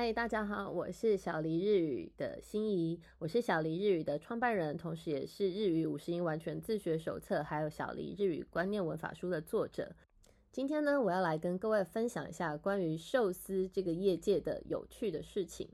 嗨，大家好，我是小黎日语的心仪，我是小黎日语的创办人，同时也是日语五十音完全自学手册，还有小黎日语观念文法书的作者。今天呢，我要来跟各位分享一下关于寿司这个业界的有趣的事情。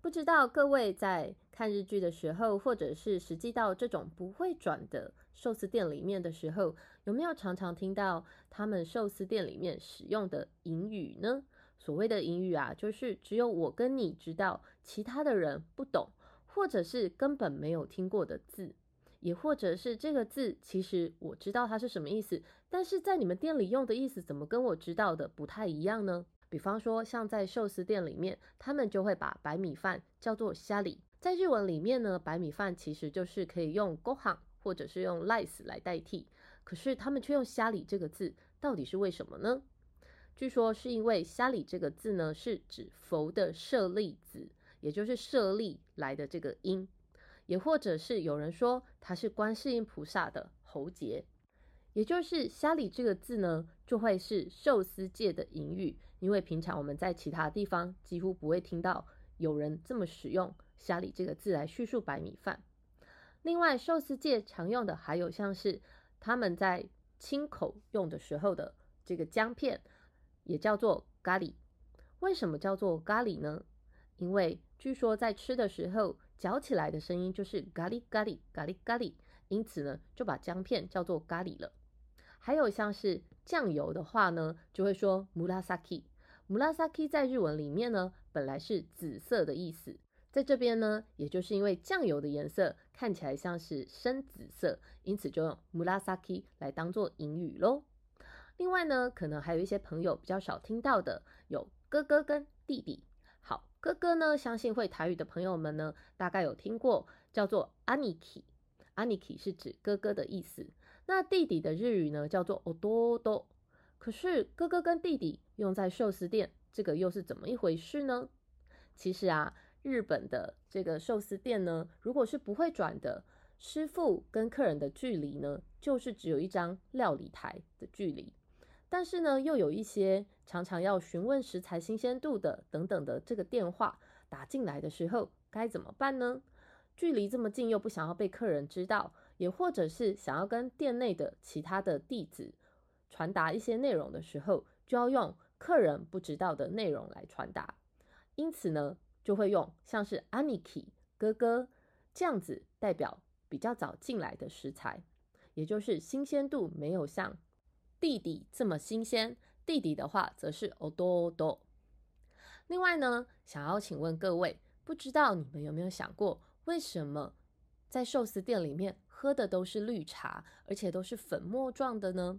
不知道各位在看日剧的时候，或者是实际到这种不会转的寿司店里面的时候，有没有常常听到他们寿司店里面使用的隐语呢？所谓的隐语啊，就是只有我跟你知道，其他的人不懂，或者是根本没有听过的字，也或者是这个字其实我知道它是什么意思，但是在你们店里用的意思怎么跟我知道的不太一样呢？比方说，像在寿司店里面，他们就会把白米饭叫做虾里，在日文里面呢，白米饭其实就是可以用 gohan 或者是用 rice 来代替，可是他们却用虾里这个字，到底是为什么呢？据说是因为“虾里”这个字呢，是指佛的舍利子，也就是舍利来的这个音，也或者是有人说它是观世音菩萨的喉结，也就是“虾里”这个字呢，就会是寿司界的隐语，因为平常我们在其他地方几乎不会听到有人这么使用“虾里”这个字来叙述白米饭。另外，寿司界常用的还有像是他们在清口用的时候的这个姜片。也叫做咖喱，为什么叫做咖喱呢？因为据说在吃的时候嚼起来的声音就是咖喱咖喱咖喱咖喱，因此呢就把姜片叫做咖喱了。还有像是酱油的话呢，就会说 murasaki，murasaki 在日文里面呢本来是紫色的意思，在这边呢也就是因为酱油的颜色看起来像是深紫色，因此就用 murasaki 来当做引语喽。另外呢，可能还有一些朋友比较少听到的，有哥哥跟弟弟。好，哥哥呢，相信会台语的朋友们呢，大概有听过叫做 aniki，aniki 是指哥哥的意思。那弟弟的日语呢，叫做 ododo。可是哥哥跟弟弟用在寿司店，这个又是怎么一回事呢？其实啊，日本的这个寿司店呢，如果是不会转的，师傅跟客人的距离呢，就是只有一张料理台的距离。但是呢，又有一些常常要询问食材新鲜度的等等的这个电话打进来的时候，该怎么办呢？距离这么近，又不想要被客人知道，也或者是想要跟店内的其他的弟子传达一些内容的时候，就要用客人不知道的内容来传达。因此呢，就会用像是 Aniki 哥哥这样子代表比较早进来的食材，也就是新鲜度没有像。弟弟这么新鲜，弟弟的话则是哦多多。另外呢，想要请问各位，不知道你们有没有想过，为什么在寿司店里面喝的都是绿茶，而且都是粉末状的呢？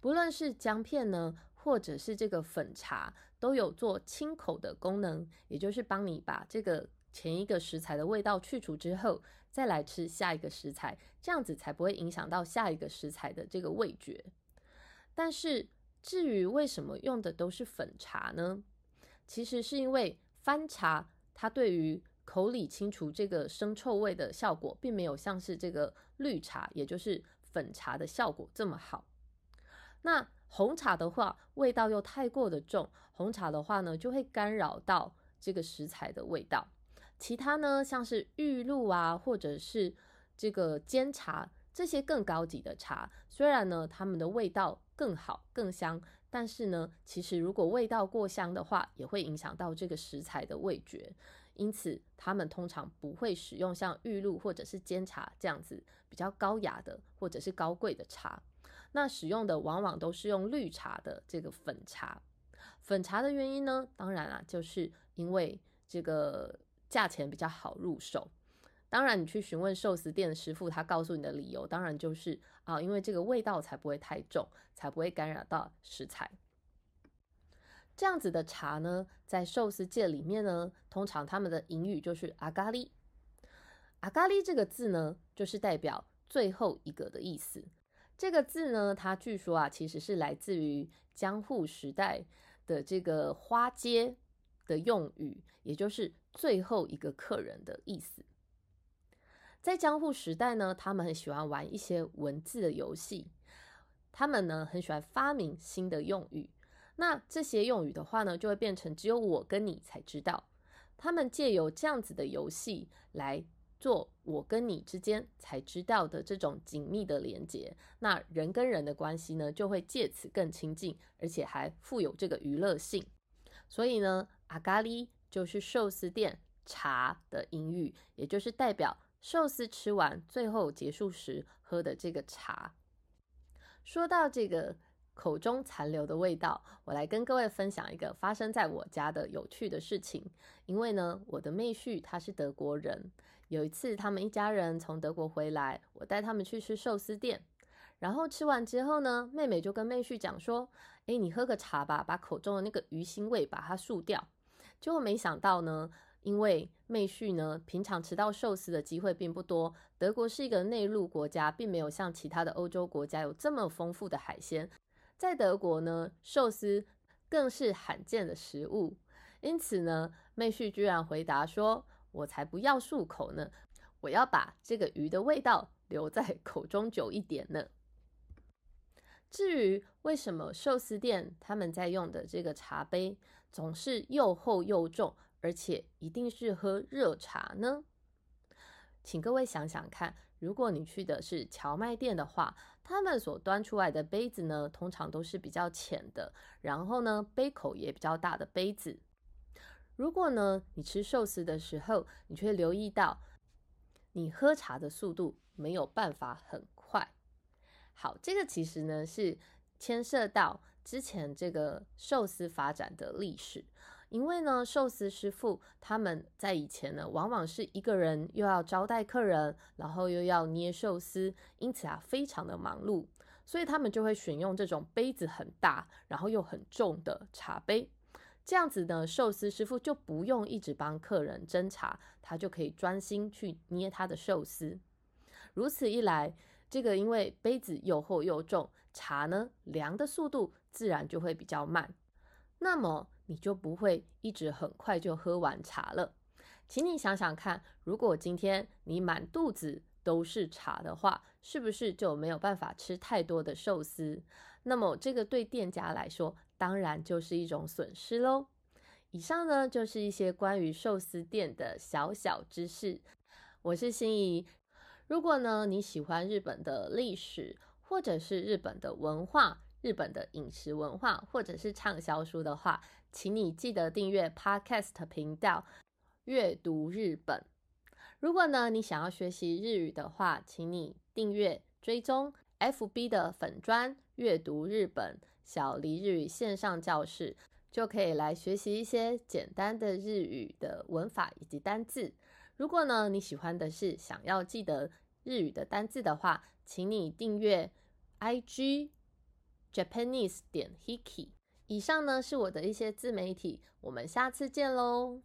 不论是姜片呢，或者是这个粉茶，都有做清口的功能，也就是帮你把这个前一个食材的味道去除之后，再来吃下一个食材，这样子才不会影响到下一个食材的这个味觉。但是至于为什么用的都是粉茶呢？其实是因为番茶它对于口里清除这个生臭味的效果，并没有像是这个绿茶，也就是粉茶的效果这么好。那红茶的话，味道又太过的重，红茶的话呢，就会干扰到这个食材的味道。其他呢，像是玉露啊，或者是这个煎茶。这些更高级的茶，虽然呢，它们的味道更好、更香，但是呢，其实如果味道过香的话，也会影响到这个食材的味觉。因此，他们通常不会使用像玉露或者是煎茶这样子比较高雅的或者是高贵的茶。那使用的往往都是用绿茶的这个粉茶。粉茶的原因呢，当然啊，就是因为这个价钱比较好入手。当然，你去询问寿司店的师傅，他告诉你的理由，当然就是啊，因为这个味道才不会太重，才不会干扰到食材。这样子的茶呢，在寿司界里面呢，通常他们的隐语就是阿咖喱。阿咖喱这个字呢，就是代表最后一个的意思。这个字呢，它据说啊，其实是来自于江户时代的这个花街的用语，也就是最后一个客人的意思。在江户时代呢，他们很喜欢玩一些文字的游戏，他们呢很喜欢发明新的用语。那这些用语的话呢，就会变成只有我跟你才知道。他们借由这样子的游戏来做我跟你之间才知道的这种紧密的连接，那人跟人的关系呢，就会借此更亲近，而且还富有这个娱乐性。所以呢，阿咖喱就是寿司店茶的音语，也就是代表寿司吃完最后结束时喝的这个茶。说到这个。口中残留的味道，我来跟各位分享一个发生在我家的有趣的事情。因为呢，我的妹婿他是德国人，有一次他们一家人从德国回来，我带他们去吃寿司店，然后吃完之后呢，妹妹就跟妹婿讲说：“诶，你喝个茶吧，把口中的那个鱼腥味把它漱掉。”结果没想到呢，因为妹婿呢平常吃到寿司的机会并不多，德国是一个内陆国家，并没有像其他的欧洲国家有这么丰富的海鲜。在德国呢，寿司更是罕见的食物，因此呢，妹婿居然回答说：“我才不要漱口呢，我要把这个鱼的味道留在 口中久一点呢。”至于为什么寿司店他们在用的这个茶杯总是又厚又重，而且一定是喝热茶呢？请各位想想看，如果你去的是荞麦店的话。他们所端出来的杯子呢，通常都是比较浅的，然后呢，杯口也比较大的杯子。如果呢，你吃寿司的时候，你却留意到，你喝茶的速度没有办法很快。好，这个其实呢是牵涉到之前这个寿司发展的历史。因为呢，寿司师傅他们在以前呢，往往是一个人又要招待客人，然后又要捏寿司，因此啊，非常的忙碌，所以他们就会选用这种杯子很大，然后又很重的茶杯。这样子呢，寿司师傅就不用一直帮客人斟茶，他就可以专心去捏他的寿司。如此一来，这个因为杯子又厚又重，茶呢凉的速度自然就会比较慢。那么你就不会一直很快就喝完茶了，请你想想看，如果今天你满肚子都是茶的话，是不是就没有办法吃太多的寿司？那么这个对店家来说，当然就是一种损失喽。以上呢就是一些关于寿司店的小小知识。我是心怡，如果呢你喜欢日本的历史，或者是日本的文化。日本的饮食文化，或者是畅销书的话，请你记得订阅 Podcast 频道《阅读日本》。如果呢你想要学习日语的话，请你订阅追踪 FB 的粉专《阅读日本小黎日语线上教室》，就可以来学习一些简单的日语的文法以及单字。如果呢你喜欢的是想要记得日语的单字的话，请你订阅 IG。Japanese 点 Hiki，以上呢是我的一些自媒体，我们下次见喽。